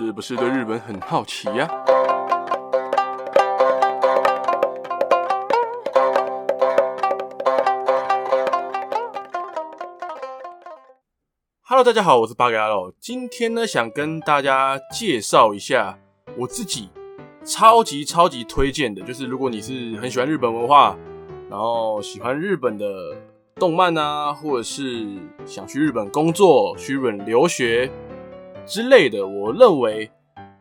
是不是对日本很好奇呀？Hello，大家好，我是八嘎喽。今天呢，想跟大家介绍一下我自己超级超级推荐的，就是如果你是很喜欢日本文化，然后喜欢日本的动漫啊，或者是想去日本工作、去日本留学。之类的，我认为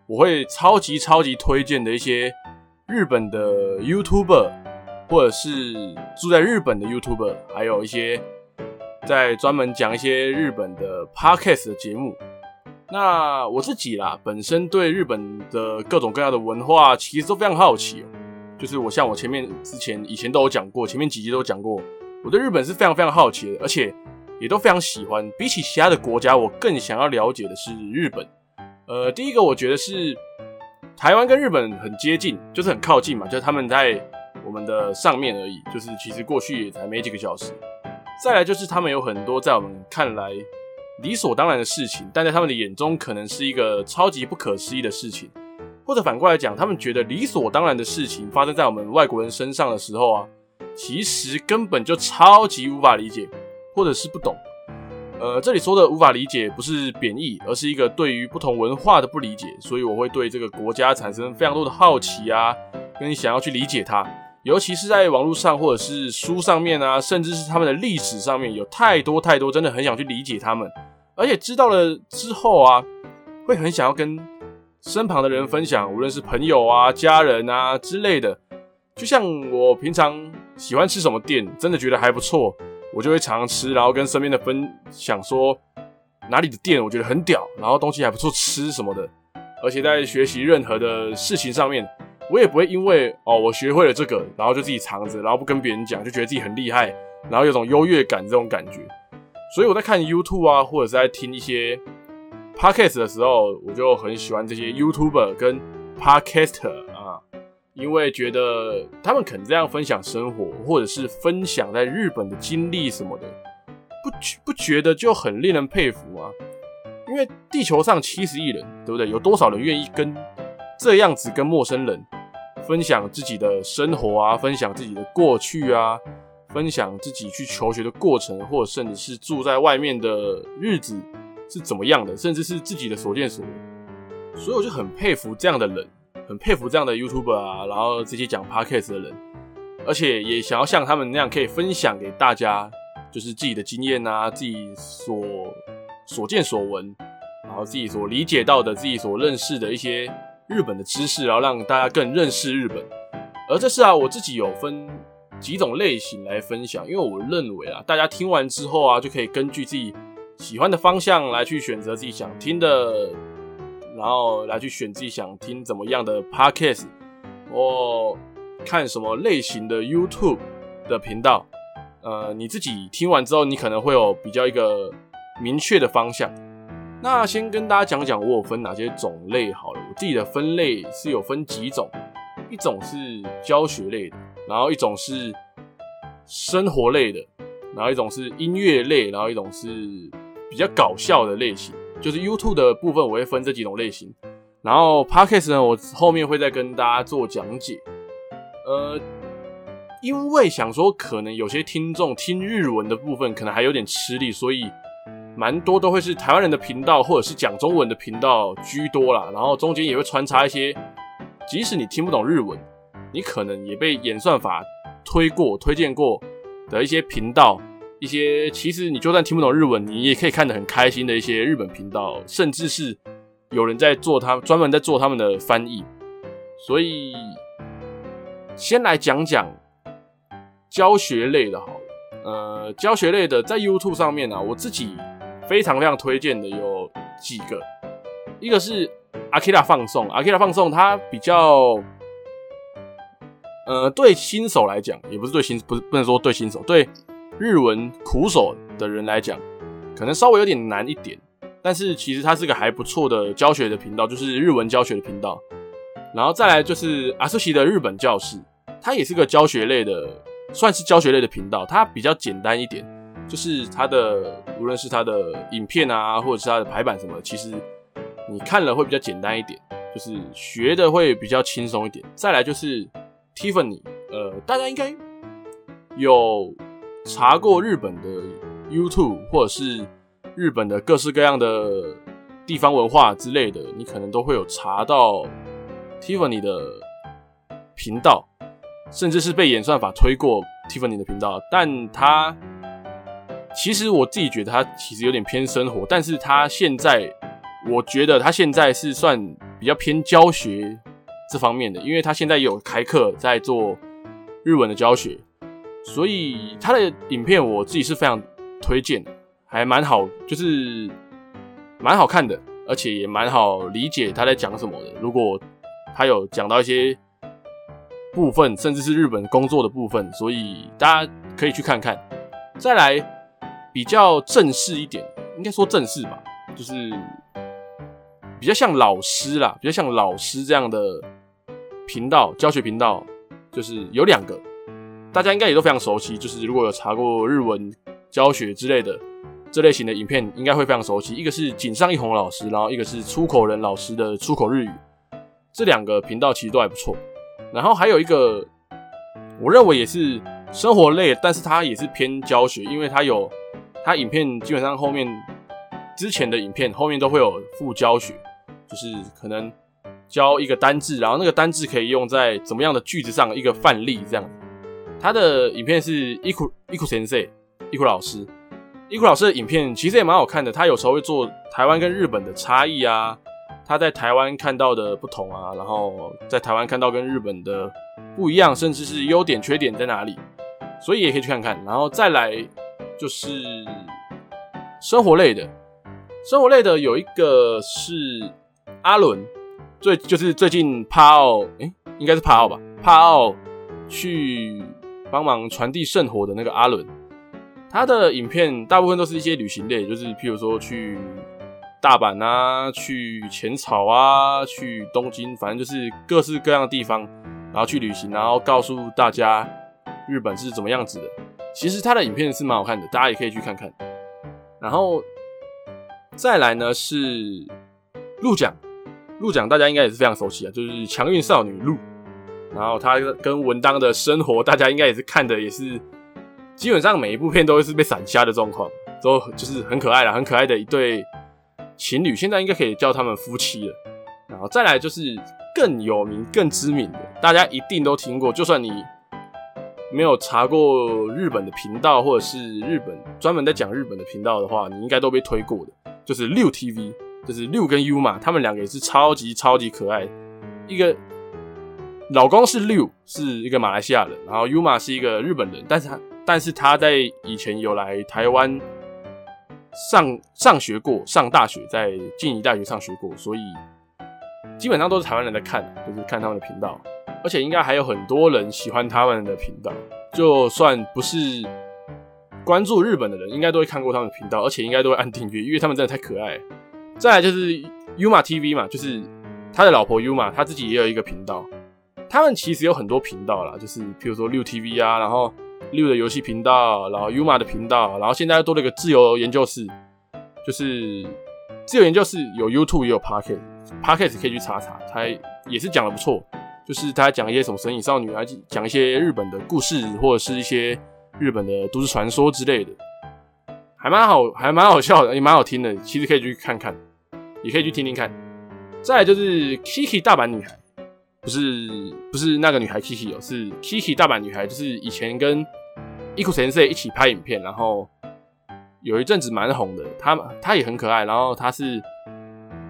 我会超级超级推荐的一些日本的 YouTuber，或者是住在日本的 YouTuber，还有一些在专门讲一些日本的 Podcast 的节目。那我自己啦，本身对日本的各种各样的文化其实都非常好奇。就是我像我前面之前以前都有讲过，前面几集都有讲过，我对日本是非常非常好奇的，而且。也都非常喜欢。比起其他的国家，我更想要了解的是日本。呃，第一个我觉得是台湾跟日本很接近，就是很靠近嘛，就是他们在我们的上面而已。就是其实过去也才没几个小时。再来就是他们有很多在我们看来理所当然的事情，但在他们的眼中可能是一个超级不可思议的事情。或者反过来讲，他们觉得理所当然的事情发生在我们外国人身上的时候啊，其实根本就超级无法理解。或者是不懂，呃，这里说的无法理解不是贬义，而是一个对于不同文化的不理解，所以我会对这个国家产生非常多的好奇啊，跟想要去理解它，尤其是在网络上或者是书上面啊，甚至是他们的历史上面有太多太多，真的很想去理解他们，而且知道了之后啊，会很想要跟身旁的人分享，无论是朋友啊、家人啊之类的，就像我平常喜欢吃什么店，真的觉得还不错。我就会常常吃，然后跟身边的分享说哪里的店我觉得很屌，然后东西还不错吃什么的。而且在学习任何的事情上面，我也不会因为哦我学会了这个，然后就自己藏着，然后不跟别人讲，就觉得自己很厉害，然后有种优越感这种感觉。所以我在看 YouTube 啊，或者是在听一些 Podcast 的时候，我就很喜欢这些 YouTuber 跟 Podcaster。因为觉得他们肯这样分享生活，或者是分享在日本的经历什么的，不不觉得就很令人佩服吗？因为地球上七十亿人，对不对？有多少人愿意跟这样子跟陌生人分享自己的生活啊，分享自己的过去啊，分享自己去求学的过程，或者甚至是住在外面的日子是怎么样的，甚至是自己的所见所闻，所以我就很佩服这样的人。很佩服这样的 YouTuber 啊，然后这些讲 Podcast 的人，而且也想要像他们那样可以分享给大家，就是自己的经验啊，自己所所见所闻，然后自己所理解到的，自己所认识的一些日本的知识，然后让大家更认识日本。而这是啊，我自己有分几种类型来分享，因为我认为啊，大家听完之后啊，就可以根据自己喜欢的方向来去选择自己想听的。然后来去选自己想听怎么样的 podcast，或看什么类型的 YouTube 的频道。呃，你自己听完之后，你可能会有比较一个明确的方向。那先跟大家讲讲我有分哪些种类好了。我自己的分类是有分几种，一种是教学类的，然后一种是生活类的，然后一种是音乐类，然后一种是比较搞笑的类型。就是 YouTube 的部分，我会分这几种类型。然后 Podcast 呢，我后面会再跟大家做讲解。呃，因为想说，可能有些听众听日文的部分可能还有点吃力，所以蛮多都会是台湾人的频道或者是讲中文的频道居多啦。然后中间也会穿插一些，即使你听不懂日文，你可能也被演算法推过、推荐过的一些频道。一些其实你就算听不懂日文，你也可以看得很开心的一些日本频道，甚至是有人在做他专门在做他们的翻译。所以先来讲讲教学类的好了。呃，教学类的在 YouTube 上面啊，我自己非常非常推荐的有几个，一个是 Akira 放送，Akira 放送它比较呃对新手来讲，也不是对新不是不能说对新手对。日文苦手的人来讲，可能稍微有点难一点，但是其实它是个还不错的教学的频道，就是日文教学的频道。然后再来就是阿苏西的日本教室，它也是个教学类的，算是教学类的频道。它比较简单一点，就是它的无论是它的影片啊，或者是它的排版什么，其实你看了会比较简单一点，就是学的会比较轻松一点。再来就是 Tiffany，呃，大家应该有查过日本的 YouTube 或者是日本的各式各样的地方文化之类的，你可能都会有查到 Tiffany 的频道，甚至是被演算法推过 Tiffany 的频道，但他。其实我自己觉得他其实有点偏生活，但是他现在，我觉得他现在是算比较偏教学这方面的，因为他现在有开课在做日文的教学，所以他的影片我自己是非常推荐，还蛮好，就是蛮好看的，而且也蛮好理解他在讲什么的。如果他有讲到一些部分，甚至是日本工作的部分，所以大家可以去看看。再来。比较正式一点，应该说正式吧，就是比较像老师啦，比较像老师这样的频道，教学频道，就是有两个，大家应该也都非常熟悉。就是如果有查过日文教学之类的这类型的影片，应该会非常熟悉。一个是井上一弘老师，然后一个是出口人老师的出口日语，这两个频道其实都还不错。然后还有一个，我认为也是生活类，但是它也是偏教学，因为它有。它影片基本上后面之前的影片后面都会有附教学，就是可能教一个单字，然后那个单字可以用在怎么样的句子上，一个范例这样。他的影片是伊库伊库先生，伊库老师，伊库老师的影片其实也蛮好看的。他有时候会做台湾跟日本的差异啊，他在台湾看到的不同啊，然后在台湾看到跟日本的不一样，甚至是优点缺点在哪里，所以也可以去看看，然后再来。就是生活类的，生活类的有一个是阿伦，最就是最近帕奥，诶、应该是帕奥吧？帕奥去帮忙传递圣火的那个阿伦，他的影片大部分都是一些旅行类，就是譬如说去大阪啊，去浅草啊，去东京，反正就是各式各样的地方，然后去旅行，然后告诉大家日本是怎么样子的。其实他的影片是蛮好看的，大家也可以去看看。然后再来呢是鹿奖，鹿奖大家应该也是非常熟悉啊，就是强运少女鹿。然后他跟文当的生活，大家应该也是看的，也是基本上每一部片都是被闪瞎的状况，都就是很可爱啦，很可爱的一对情侣，现在应该可以叫他们夫妻了。然后再来就是更有名、更知名的，大家一定都听过，就算你。没有查过日本的频道，或者是日本专门在讲日本的频道的话，你应该都被推过的。就是六 TV，就是六跟 Yuma，他们两个也是超级超级可爱。一个老公是六，是一个马来西亚人，然后 Yuma 是一个日本人，但是他但是他在以前有来台湾上上学过，上大学在静宜大学上学过，所以基本上都是台湾人在看，就是看他们的频道。而且应该还有很多人喜欢他们的频道，就算不是关注日本的人，应该都会看过他们的频道，而且应该都会按订阅，因为他们真的太可爱。再来就是 Yuma TV 嘛，就是他的老婆 Yuma，他自己也有一个频道。他们其实有很多频道啦，就是譬如说六 TV 啊，然后六的游戏频道，然后 uma 的频道，然后现在又多了一个自由研究室，就是自由研究室有 YouTube 也有 Pocket，Pocket 可以去查查，他也是讲的不错。就是他讲一些什么神隐少女啊，讲一些日本的故事，或者是一些日本的都市传说之类的，还蛮好，还蛮好笑的，也蛮好听的。其实可以去看看，也可以去听听看。再就是 Kiki 大阪女孩，不是不是那个女孩 Kiki 哦，是 Kiki 大阪女孩，就是以前跟 i k u s e n s e 一起拍影片，然后有一阵子蛮红的。她她也很可爱，然后她是，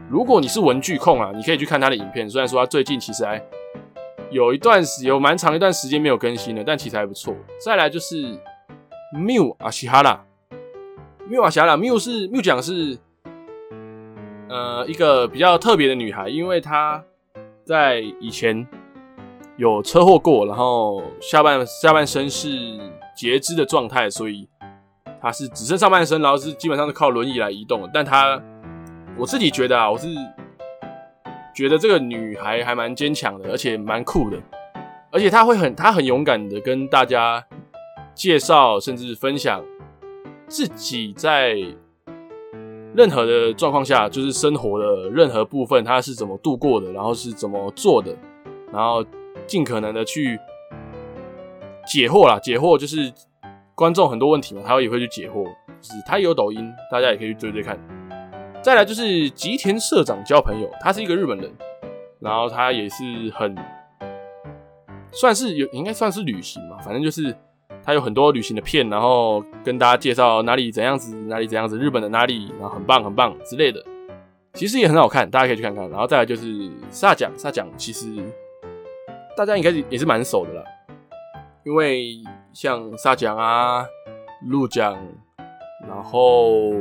如果你是文具控啊，你可以去看她的影片。虽然说她最近其实还。有一段时有蛮长一段时间没有更新了，但其实还不错。再来就是 Miu 阿西哈拉，Miu 阿西哈拉，Miu 是 Miu 讲是呃一个比较特别的女孩，因为她在以前有车祸过，然后下半下半身是截肢的状态，所以她是只剩上半身，然后是基本上是靠轮椅来移动。但她我自己觉得啊，我是。觉得这个女孩还蛮坚强的，而且蛮酷的，而且她会很，她很勇敢的跟大家介绍，甚至分享自己在任何的状况下，就是生活的任何部分，他是怎么度过的，然后是怎么做的，然后尽可能的去解惑啦，解惑就是观众很多问题嘛，他也会去解惑。就是他有抖音，大家也可以去追追看。再来就是吉田社长交朋友，他是一个日本人，然后他也是很算是有，应该算是旅行嘛，反正就是他有很多旅行的片，然后跟大家介绍哪里怎样子，哪里怎样子，日本的哪里，然后很棒很棒之类的，其实也很好看，大家可以去看看。然后再来就是萨奖，萨奖其实大家应该也是蛮熟的啦，因为像萨奖啊、鹿奖，然后。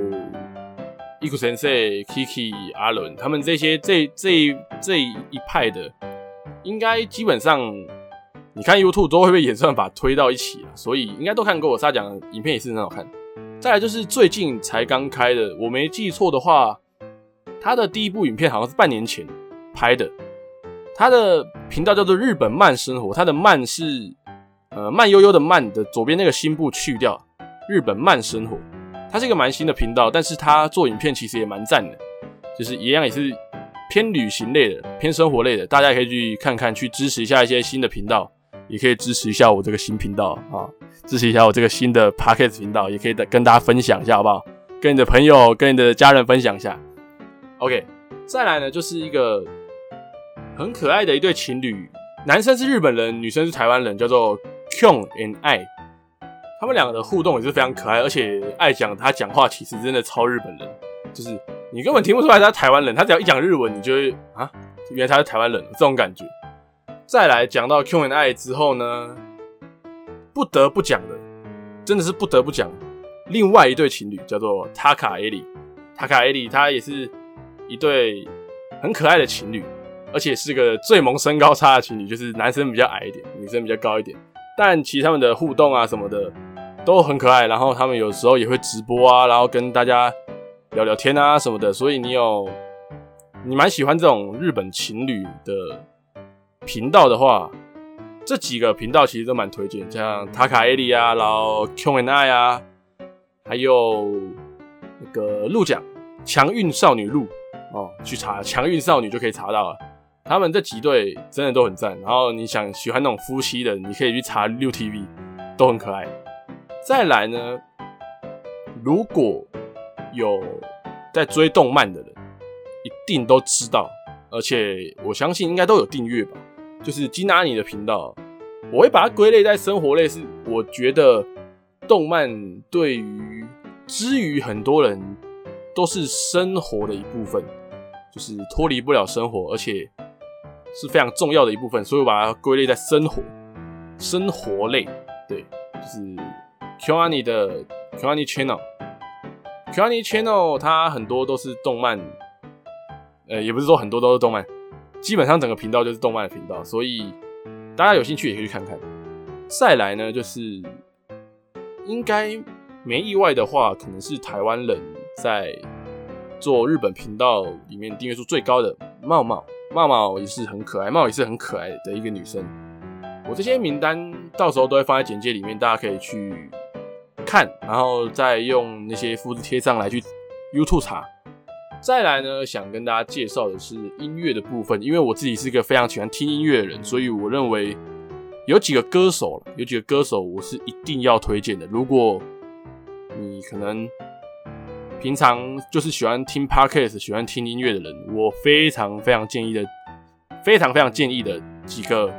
伊古先生、Kiki、阿伦，他们这些这这这一派的，应该基本上，你看 YouTube 都会被演算法推到一起了，所以应该都看过。我沙讲影片也是很好看。再来就是最近才刚开的，我没记错的话，他的第一部影片好像是半年前拍的。他的频道叫做日本慢生活，他的慢是呃慢悠悠的慢的左边那个心部去掉，日本慢生活。它是一个蛮新的频道，但是他做影片其实也蛮赞的，就是一样也是偏旅行类的、偏生活类的，大家可以去看看，去支持一下一些新的频道，也可以支持一下我这个新频道啊，支持一下我这个新的 Podcast 频道，也可以跟大家分享一下，好不好？跟你的朋友、跟你的家人分享一下。OK，再来呢，就是一个很可爱的一对情侣，男生是日本人，女生是台湾人，叫做 Kyung and I。他们两个的互动也是非常可爱，而且爱讲他讲话其实真的超日本人，就是你根本听不出来他是台湾人，他只要一讲日文，你就会啊，原来他是台湾人这种感觉。再来讲到 Q and I 之后呢，不得不讲的，真的是不得不讲，另外一对情侣叫做 Taka 艾里，Taka 艾里他也是一对很可爱的情侣，而且是个最萌身高差的情侣，就是男生比较矮一点，女生比较高一点，但其实他们的互动啊什么的。都很可爱，然后他们有时候也会直播啊，然后跟大家聊聊天啊什么的。所以你有你蛮喜欢这种日本情侣的频道的话，这几个频道其实都蛮推荐，像塔卡艾利啊，然后 Q and I 啊，还有那个鹿奖强运少女鹿哦，去查强运少女就可以查到了。他们这几对真的都很赞，然后你想喜欢那种夫妻的，你可以去查六 TV，都很可爱。再来呢，如果有在追动漫的人，一定都知道，而且我相信应该都有订阅吧。就是金阿尼的频道，我会把它归类在生活类，是我觉得动漫对于之于很多人都是生活的一部分，就是脱离不了生活，而且是非常重要的一部分，所以我把它归类在生活生活类，对，就是。KyoAni 的 KyoAni Channel，KyoAni Channel 它很多都是动漫，呃，也不是说很多都是动漫，基本上整个频道就是动漫的频道，所以大家有兴趣也可以去看看。再来呢，就是应该没意外的话，可能是台湾人在做日本频道里面订阅数最高的茂茂，茂茂也是很可爱，茂也是很可爱的一个女生。我这些名单到时候都会放在简介里面，大家可以去。看，然后再用那些复制贴上来去 YouTube 查。再来呢，想跟大家介绍的是音乐的部分，因为我自己是一个非常喜欢听音乐的人，所以我认为有几个歌手，有几个歌手我是一定要推荐的。如果你可能平常就是喜欢听 Podcast、喜欢听音乐的人，我非常非常建议的，非常非常建议的几个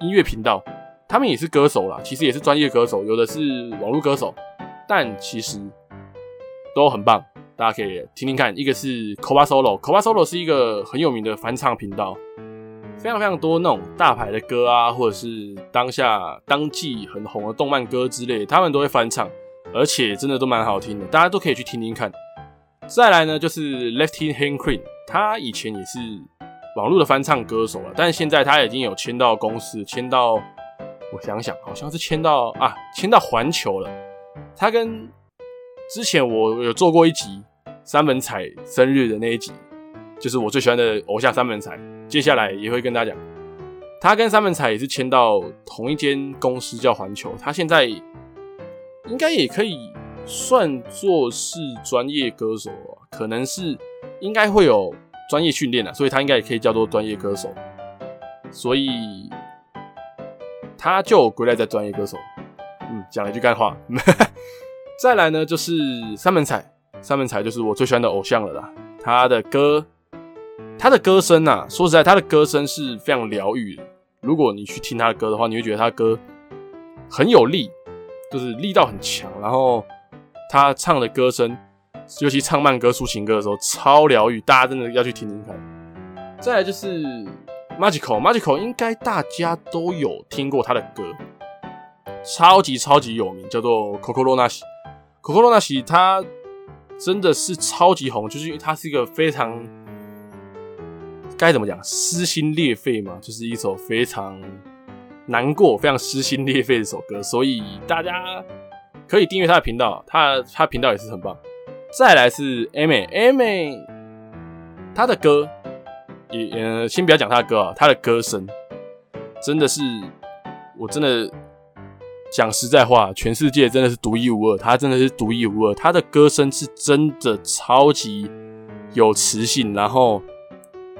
音乐频道。他们也是歌手啦，其实也是专业歌手，有的是网络歌手，但其实都很棒，大家可以听听看。一个是 Koba Solo，Koba Solo 是一个很有名的翻唱频道，非常非常多那种大牌的歌啊，或者是当下当季很红的动漫歌之类，他们都会翻唱，而且真的都蛮好听的，大家都可以去听听看。再来呢，就是 Lefty Hand Clean，他以前也是网络的翻唱歌手了，但是现在他已经有签到公司，签到。我想想，好像是签到啊，签到环球了。他跟之前我有做过一集三本彩生日的那一集，就是我最喜欢的偶像三本彩。接下来也会跟大家讲，他跟三本彩也是签到同一间公司叫环球。他现在应该也可以算作是专业歌手，可能是应该会有专业训练的，所以他应该也可以叫做专业歌手。所以他就归类在专业歌手。嗯，讲了一句干话。再来呢，就是三门彩，三门彩就是我最喜欢的偶像了啦。他的歌，他的歌声啊，说实在，他的歌声是非常疗愈。如果你去听他的歌的话，你会觉得他的歌很有力，就是力道很强。然后他唱的歌声，尤其唱慢歌、抒情歌的时候，超疗愈，大家真的要去听听看。再来就是 Magical，Magical 应该大家都有听过他的歌，超级超级有名，叫做 Kokoro Nashi。Kokoro Nashi 他真的是超级红，就是因为他是一个非常。该怎么讲？撕心裂肺嘛，就是一首非常难过、非常撕心裂肺的一首歌，所以大家可以订阅他的频道，他他频道也是很棒。再来是 Amy，Amy，他的歌也呃，先不要讲他的歌啊，他的歌声真的是，我真的讲实在话，全世界真的是独一无二，他真的是独一无二，他的歌声是真的超级有磁性，然后。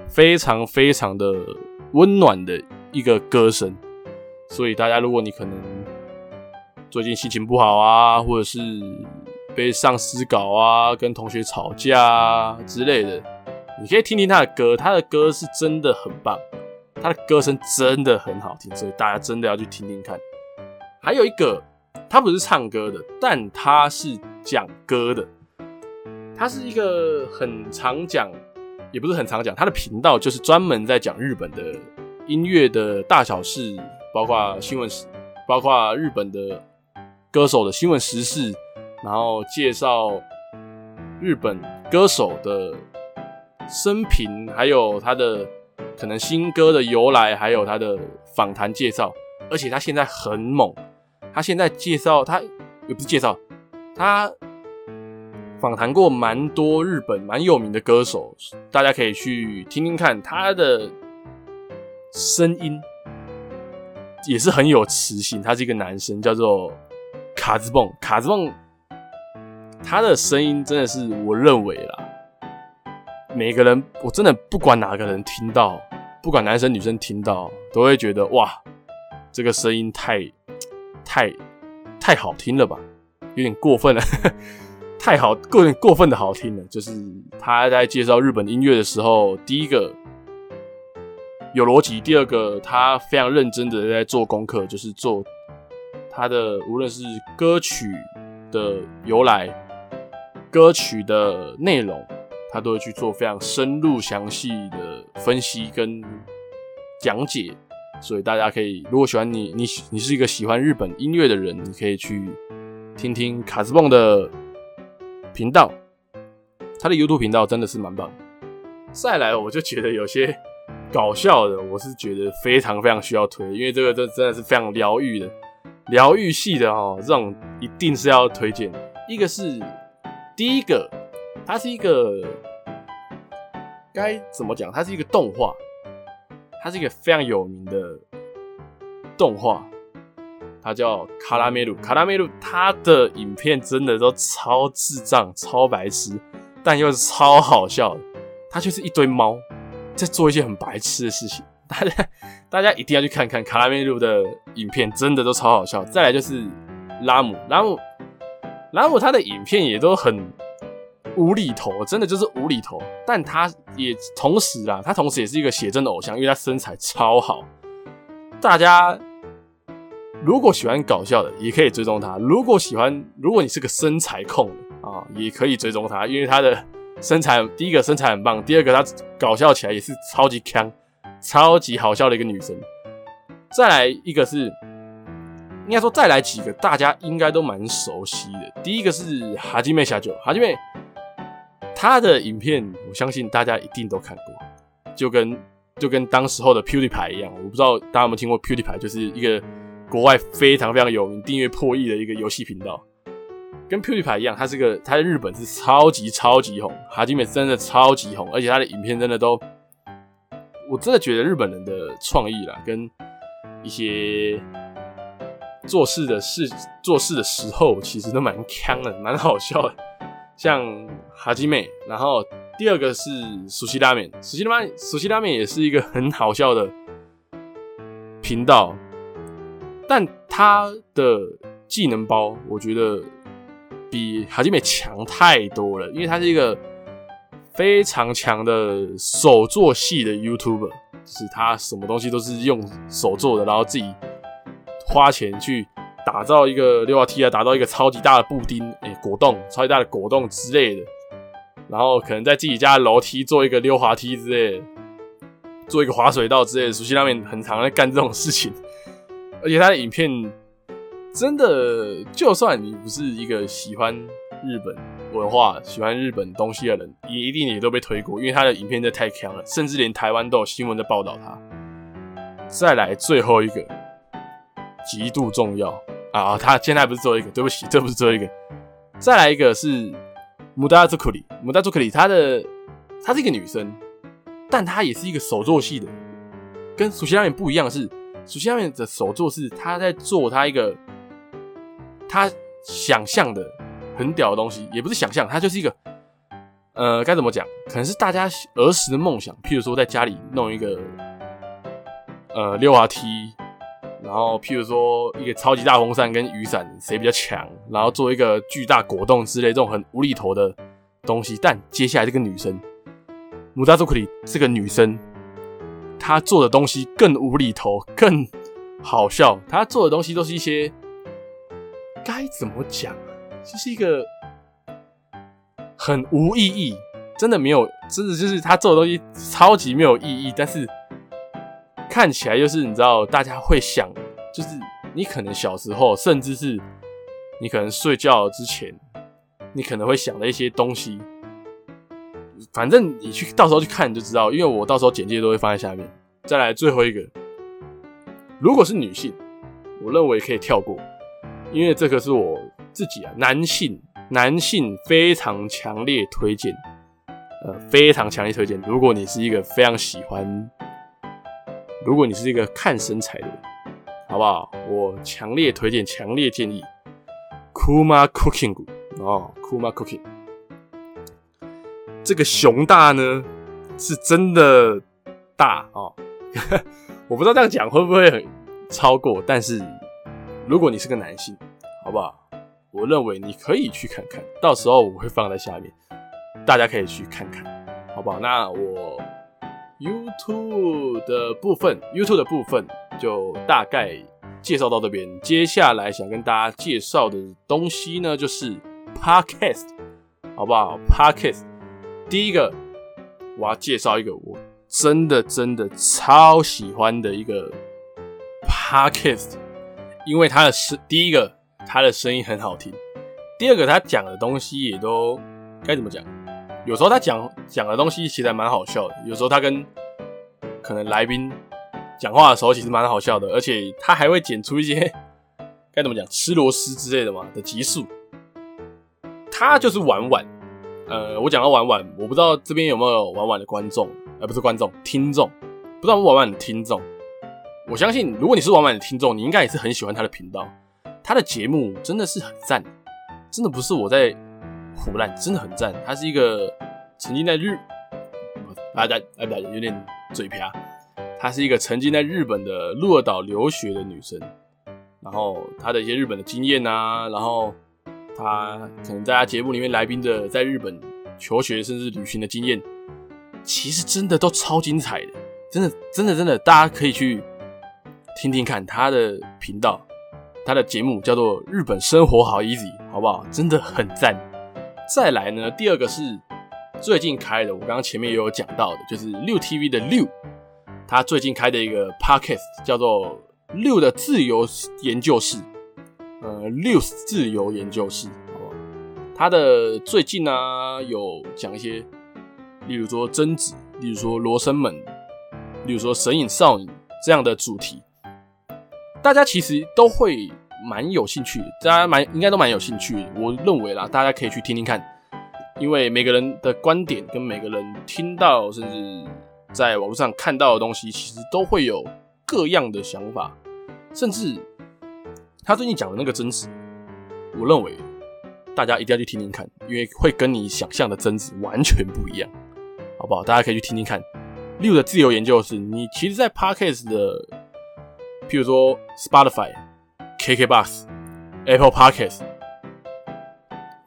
非常非常的温暖的一个歌声，所以大家如果你可能最近心情不好啊，或者是被上司搞啊，跟同学吵架啊之类的，你可以听听他的歌，他的歌是真的很棒，他的歌声真的很好听，所以大家真的要去听听看。还有一个，他不是唱歌的，但他是讲歌的，他是一个很常讲。也不是很常讲，他的频道就是专门在讲日本的音乐的大小事，包括新闻时，包括日本的歌手的新闻时事，然后介绍日本歌手的生平，还有他的可能新歌的由来，还有他的访谈介绍。而且他现在很猛，他现在介绍他也不是介绍他。访谈过蛮多日本蛮有名的歌手，大家可以去听听看他的声音，也是很有磁性。他是一个男生，叫做卡兹蹦。卡兹蹦，他的声音真的是我认为啦，每个人我真的不管哪个人听到，不管男生女生听到，都会觉得哇，这个声音太太太好听了吧，有点过分了。太好，过过分的好听了。就是他在介绍日本音乐的时候，第一个有逻辑，第二个他非常认真的在做功课，就是做他的无论是歌曲的由来、歌曲的内容，他都会去做非常深入详细的分析跟讲解。所以大家可以，如果喜欢你，你你是一个喜欢日本音乐的人，你可以去听听卡兹蹦的。频道，他的 YouTube 频道真的是蛮棒。再来，我就觉得有些搞笑的，我是觉得非常非常需要推，因为这个真真的是非常疗愈的，疗愈系的哦，这种一定是要推荐。一个是第一个，它是一个该怎么讲？它是一个动画，它是一个非常有名的动画。它叫卡拉梅鲁，卡拉梅鲁，它的影片真的都超智障、超白痴，但又是超好笑的。他就是一堆猫在做一些很白痴的事情，大家大家一定要去看看卡拉梅鲁的影片，真的都超好笑。再来就是拉姆，拉姆，拉姆，他的影片也都很无厘头，真的就是无厘头。但他也同时啊，他同时也是一个写真的偶像，因为他身材超好，大家。如果喜欢搞笑的，也可以追踪他；如果喜欢，如果你是个身材控的啊，也可以追踪他，因为他的身材，第一个身材很棒，第二个他搞笑起来也是超级锵、超级好笑的一个女生。再来一个是，应该说再来几个大家应该都蛮熟悉的。第一个是哈基妹小九，哈基妹，他的影片我相信大家一定都看过，就跟就跟当时候的 PewDiePie 一样。我不知道大家有没有听过 PewDiePie，就是一个。国外非常非常有名、订阅破亿的一个游戏频道，跟 PewDiePie 一样，他是个他在日本是超级超级红，哈基米真的超级红，而且他的影片真的都，我真的觉得日本人的创意啦，跟一些做事的事做事的时候，其实都蛮锵的，蛮好笑的。像哈基妹，然后第二个是熟悉拉面，熟悉拉面，熟悉拉面也是一个很好笑的频道，但他的技能包，我觉得比哈基妹强太多了，因为他是一个非常强的手作系的 YouTuber，就是他什么东西都是用手做的，然后自己。花钱去打造一个溜滑梯啊，打造一个超级大的布丁，哎、欸，果冻，超级大的果冻之类的。然后可能在自己家楼梯做一个溜滑梯之类的，做一个滑水道之类的。熟悉那边很常在干这种事情，而且他的影片真的，就算你不是一个喜欢日本文化、喜欢日本东西的人，也一定也都被推过，因为他的影片真的太强了，甚至连台湾都有新闻在报道他。再来最后一个。极度重要啊！他现在不是最后一个，对不起，这不是最后一个。再来一个是姆达兹库里，姆达兹库里，她的她是一个女生，但她也是一个手作系的。跟熟悉拉面不一样的是，熟悉拉面的手作是她在做她一个她想象的很屌的东西，也不是想象，她就是一个呃，该怎么讲？可能是大家儿时的梦想，譬如说在家里弄一个呃溜滑梯。然后，譬如说一个超级大风扇跟雨伞谁比较强，然后做一个巨大果冻之类这种很无厘头的东西。但接下来这个女生，姆达佐克里这个女生，她做的东西更无厘头，更好笑。她做的东西都是一些该怎么讲，就是一个很无意义，真的没有，真的就是她做的东西超级没有意义，但是。看起来就是你知道，大家会想，就是你可能小时候，甚至是你可能睡觉之前，你可能会想的一些东西。反正你去到时候去看你就知道，因为我到时候简介都会放在下面。再来最后一个，如果是女性，我认为可以跳过，因为这个是我自己啊，男性男性非常强烈推荐，呃，非常强烈推荐。如果你是一个非常喜欢。如果你是一个看身材的人，好不好？我强烈推荐，强烈建议 Kuma Cooking 哦，Kuma Cooking 这个熊大呢是真的大哦。我不知道这样讲会不会很超过，但是如果你是个男性，好不好？我认为你可以去看看，到时候我会放在下面，大家可以去看看，好不好？那我。YouTube 的部分，YouTube 的部分就大概介绍到这边。接下来想跟大家介绍的东西呢，就是 Podcast，好不好？Podcast，第一个我要介绍一个我真的真的超喜欢的一个 Podcast，因为它的声，第一个它的声音很好听，第二个他讲的东西也都该怎么讲？有时候他讲讲的东西其实还蛮好笑的，有时候他跟可能来宾讲话的时候其实蛮好笑的，而且他还会剪出一些 该怎么讲吃螺丝之类的嘛的集数。他就是婉婉，呃，我讲到婉婉，我不知道这边有没有婉婉的观众，呃，不是观众，听众，不知道婉婉的听众。我相信如果你是婉婉的听众，你应该也是很喜欢他的频道，他的节目真的是很赞，真的不是我在。唬烂真的很赞，她是一个曾经在日，大家哎不对，有点嘴瓢。她是一个曾经在日本的鹿儿岛留学的女生，然后她的一些日本的经验啊，然后她可能在她节目里面来宾的在日本求学甚至旅行的经验，其实真的都超精彩的，真的真的真的，大家可以去听听看她的频道，她的节目叫做《日本生活好 easy》，好不好？真的很赞。再来呢，第二个是最近开的，我刚刚前面也有讲到的，就是六 TV 的六，他最近开的一个 Podcast 叫做六的自由研究室，呃，六自由研究室，好不好？他的最近呢、有讲一些，例如说贞子，例如说罗生门，例如说神隐少女这样的主题，大家其实都会。蛮有兴趣，大家蛮应该都蛮有兴趣。我认为啦，大家可以去听听看，因为每个人的观点跟每个人听到甚至在网络上看到的东西，其实都会有各样的想法，甚至他最近讲的那个争执，我认为大家一定要去听听看，因为会跟你想象的争执完全不一样，好不好？大家可以去听听看。六的自由研究是，你其实，在 Podcast 的，譬如说 Spotify、KKBox、Apple Podcast，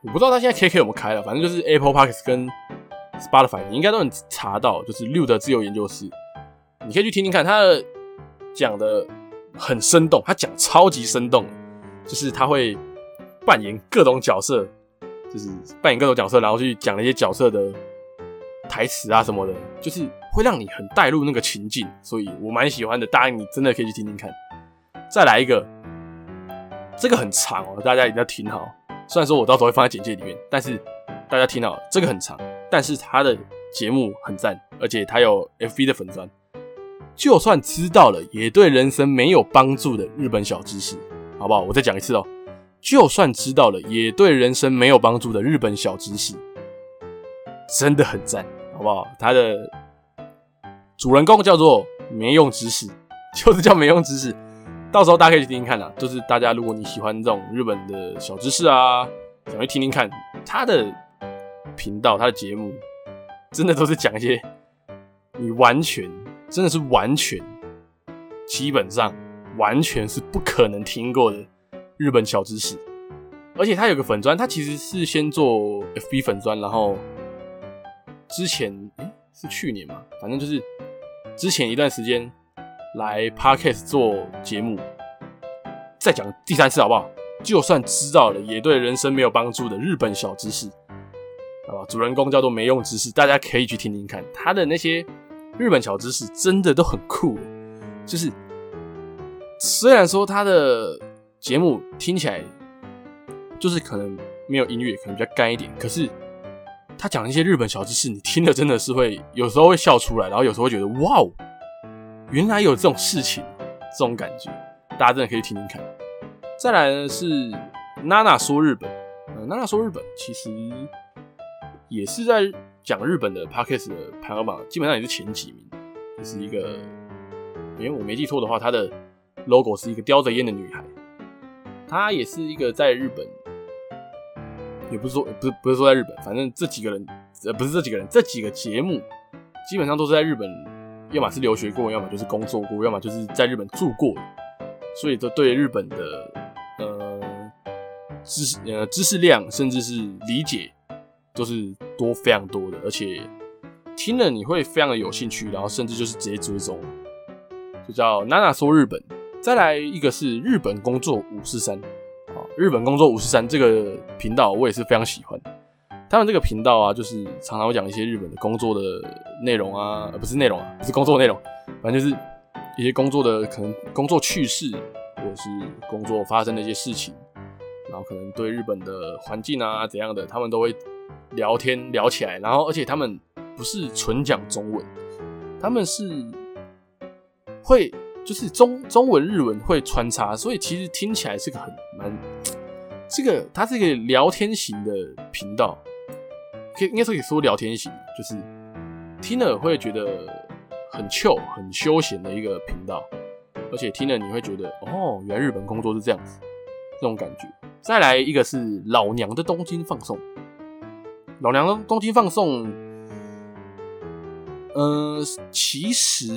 我不知道他现在 KK 有没有开了，反正就是 Apple Podcast 跟 Spotify，你应该都能查到，就是六的自由研究室，你可以去听听看，他讲的很生动，他讲超级生动，就是他会扮演各种角色，就是扮演各种角色，然后去讲那些角色的台词啊什么的，就是。会让你很带入那个情境，所以我蛮喜欢的。答应你真的可以去听听看。再来一个，这个很长哦，大家一定要听好。虽然说我到时候会放在简介里面，但是大家听好，这个很长，但是他的节目很赞，而且他有 FB 的粉钻。就算知道了，也对人生没有帮助的日本小知识，好不好？我再讲一次哦。就算知道了，也对人生没有帮助的日本小知识，真的很赞，好不好？他的。主人公叫做没用知识，就是叫没用知识。到时候大家可以去听听看啦。就是大家如果你喜欢这种日本的小知识啊，想去听听看他的频道、他的节目，真的都是讲一些你完全真的是完全基本上完全是不可能听过的日本小知识。而且他有个粉专，他其实是先做 FB 粉专，然后之前诶、是去年嘛，反正就是。之前一段时间来 Podcast 做节目，再讲第三次好不好？就算知道了，也对人生没有帮助的日本小知识，好吧？主人公叫做没用知识，大家可以去听听看他的那些日本小知识，真的都很酷。就是虽然说他的节目听起来就是可能没有音乐，可能比较干一点，可是。他讲一些日本小知识，你听了真的是会有时候会笑出来，然后有时候会觉得哇哦，原来有这种事情，这种感觉，大家真的可以听听看。再来呢是娜娜说日本，呃，娜娜说日本其实也是在讲日本的 Podcast 的排行榜，基本上也是前几名。就是一个，因为我没记错的话，它的 logo 是一个叼着烟的女孩，她也是一个在日本。也不是说，不是不是说在日本，反正这几个人，呃，不是这几个人，这几个节目基本上都是在日本，要么是留学过，要么就是工作过，要么就是在日本住过，所以都对日本的呃知识呃知识量，甚至是理解，都是多非常多的，而且听了你会非常的有兴趣，然后甚至就是直接追踪，就叫娜娜说日本。再来一个是日本工作五四三啊。日本工作五十三这个频道，我也是非常喜欢。他们这个频道啊，就是常常会讲一些日本的工作的内容啊，不是内容啊，不是工作内容，反正就是一些工作的可能工作趣事，或者是工作发生的一些事情，然后可能对日本的环境啊怎样的，他们都会聊天聊起来。然后，而且他们不是纯讲中文，他们是会。就是中中文日文会穿插，所以其实听起来是个很蛮这个，它是一个聊天型的频道，可以应该说可以说聊天型，就是听了会觉得很 chill 很休闲的一个频道，而且听了你会觉得哦，原来日本工作是这样子，这种感觉。再来一个是老娘的东京放送，老娘的东京放送。呃，其实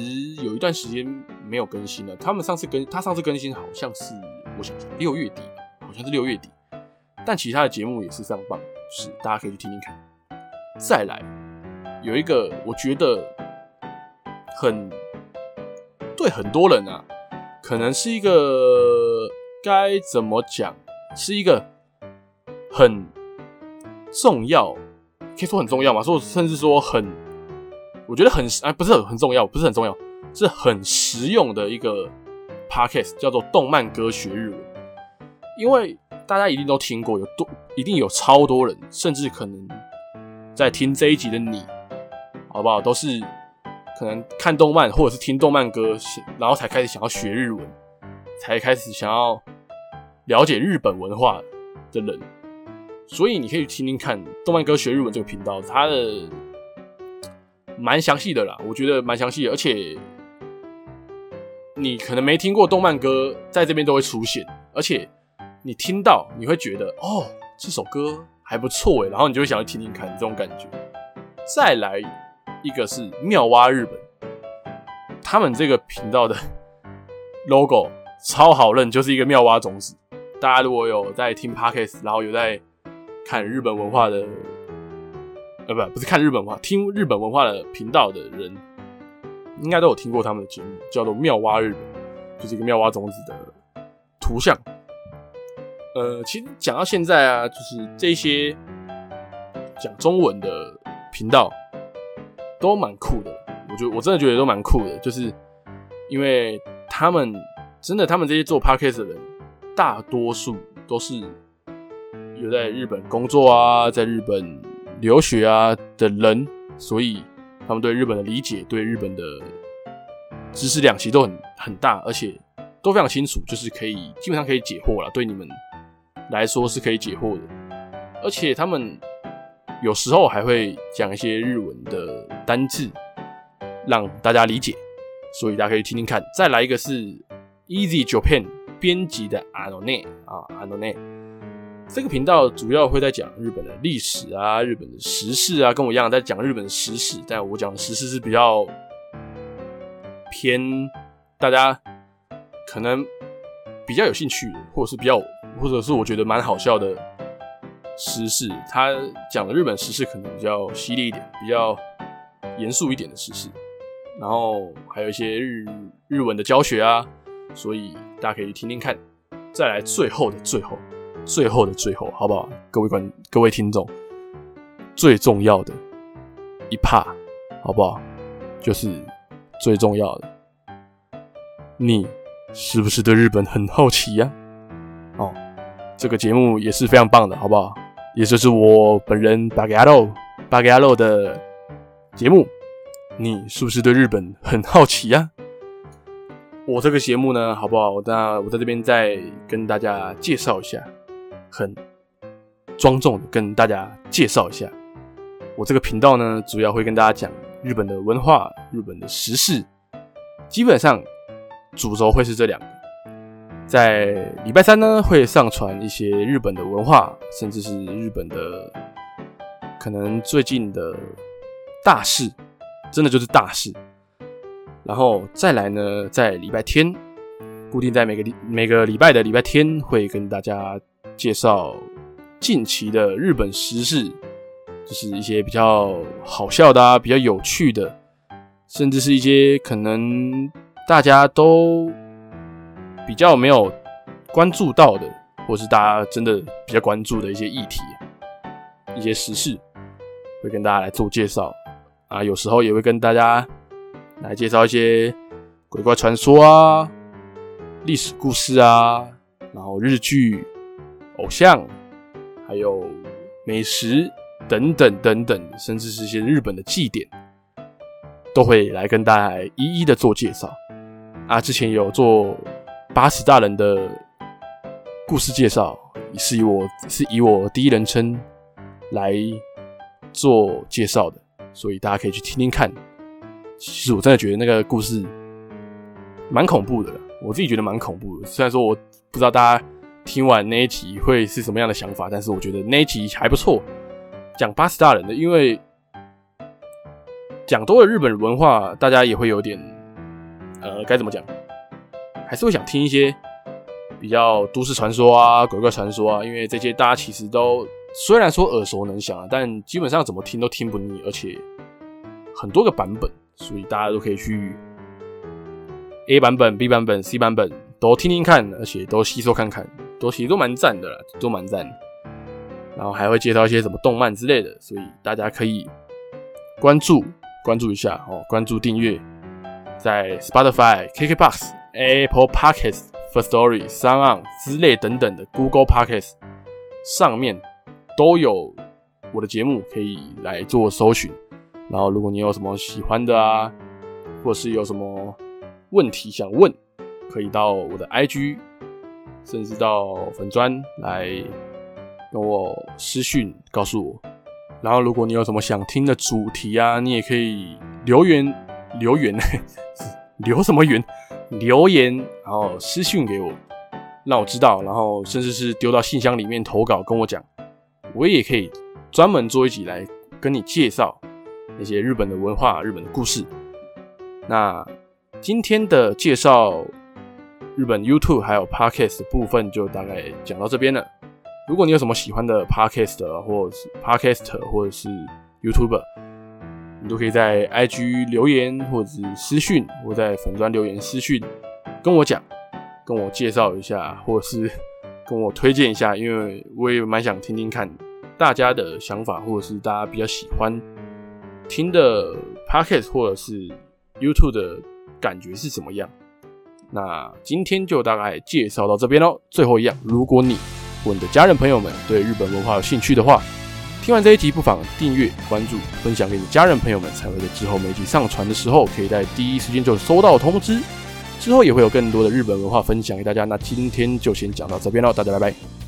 有一段时间没有更新了。他们上次更，他上次更新好像是我想想六月底，好像是六月底。但其他的节目也是非常棒，是大家可以去听听看。再来有一个，我觉得很对很多人啊，可能是一个该怎么讲，是一个很重要，可以说很重要嘛，说甚至说很。我觉得很啊，不是很很重要，不是很重要，是很实用的一个 podcast，叫做《动漫歌学日文》。因为大家一定都听过，有多一定有超多人，甚至可能在听这一集的你，好不好？都是可能看动漫或者是听动漫歌，然后才开始想要学日文，才开始想要了解日本文化的人。所以你可以听听看《动漫歌学日文》这个频道，它的。蛮详细的啦，我觉得蛮详细的，而且你可能没听过动漫歌，在这边都会出现，而且你听到你会觉得哦，这首歌还不错诶，然后你就会想要听听看这种感觉。再来一个是妙蛙日本，他们这个频道的 logo 超好认，就是一个妙蛙种子。大家如果有在听 Podcast，然后有在看日本文化的，呃，不，不是看日本文化，听日本文化的频道的人，应该都有听过他们的节目，叫做妙蛙日本，就是一个妙蛙种子的图像。呃，其实讲到现在啊，就是这些讲中文的频道都蛮酷的，我觉我真的觉得都蛮酷的，就是因为他们真的，他们这些做 Podcast 的人。大多数都是有在日本工作啊，在日本留学啊的人，所以他们对日本的理解、对日本的知识量其实都很很大，而且都非常清楚，就是可以基本上可以解惑了。对你们来说是可以解惑的，而且他们有时候还会讲一些日文的单字，让大家理解，所以大家可以听听看。再来一个是 Easy Japan。编辑的阿诺内啊，阿诺内这个频道主要会在讲日本的历史啊，日本的时事啊，跟我一样在讲日本的时事，但我讲的时事是比较偏大家可能比较有兴趣的，或者是比较，或者是我觉得蛮好笑的时事。他讲的日本时事可能比较犀利一点，比较严肃一点的时事，然后还有一些日日文的教学啊。所以大家可以听听看，再来最后的最后，最后的最后，好不好？各位观各位听众，最重要的一趴好不好？就是最重要的，你是不是对日本很好奇呀？哦，这个节目也是非常棒的，好不好？也就是我本人八格牙路八格牙路的节目，你是不是对日本很好奇呀？我这个节目呢，好不好？那我在这边再跟大家介绍一下，很庄重的跟大家介绍一下，我这个频道呢，主要会跟大家讲日本的文化、日本的时事，基本上主轴会是这两个。在礼拜三呢，会上传一些日本的文化，甚至是日本的可能最近的大事，真的就是大事。然后再来呢，在礼拜天，固定在每个礼每个礼拜的礼拜天，会跟大家介绍近期的日本时事，就是一些比较好笑的啊，比较有趣的，甚至是一些可能大家都比较没有关注到的，或是大家真的比较关注的一些议题，一些时事，会跟大家来做介绍啊，有时候也会跟大家。来介绍一些鬼怪传说啊、历史故事啊，然后日剧、偶像，还有美食等等等等，甚至是一些日本的祭典，都会来跟大家一一的做介绍。啊，之前有做八尺大人的故事介绍，是以我是以我第一人称来做介绍的，所以大家可以去听听看。其实我真的觉得那个故事蛮恐怖的，我自己觉得蛮恐怖的。虽然说我不知道大家听完那一集会是什么样的想法，但是我觉得那一集还不错，讲八尺大人的，因为讲多了日本文化，大家也会有点呃该怎么讲，还是会想听一些比较都市传说啊、鬼怪传说啊，因为这些大家其实都虽然说耳熟能详，但基本上怎么听都听不腻，而且很多个版本。所以大家都可以去 A 版本、B 版本、C 版本都听听看，而且都吸收看看，都其实都蛮赞的啦，都蛮赞。然后还会介绍一些什么动漫之类的，所以大家可以关注关注一下哦，关注订阅，在 Spotify、KKBox、Apple Podcasts、First Story、SoundOn 之类等等的 Google Podcasts 上面都有我的节目可以来做搜寻。然后，如果你有什么喜欢的啊，或是有什么问题想问，可以到我的 IG，甚至到粉专来跟我私讯告诉我。然后，如果你有什么想听的主题啊，你也可以留言留言，留什么言？留言，然后私信给我，让我知道，然后甚至是丢到信箱里面投稿跟我讲，我也可以专门做一集来跟你介绍那些日本的文化、日本的故事。那今天的介绍日本 YouTube 还有 Podcast 部分就大概讲到这边了。如果你有什么喜欢的 Podcast 或者是 Podcast 或者是 YouTuber，你都可以在 IG 留言或者是私讯，或在粉专留言私讯跟我讲。跟我介绍一下，或者是 跟我推荐一下，因为我也蛮想听听看大家的想法，或者是大家比较喜欢听的 Podcast 或者是 YouTube 的感觉是怎么样。那今天就大概介绍到这边喽。最后一样，如果你或你的家人朋友们对日本文化有兴趣的话，听完这一集不妨订阅、关注、分享给你的家人朋友们，才会在之后每集上传的时候，可以在第一时间就收到通知。之后也会有更多的日本文化分享给大家，那今天就先讲到这边喽，大家拜拜。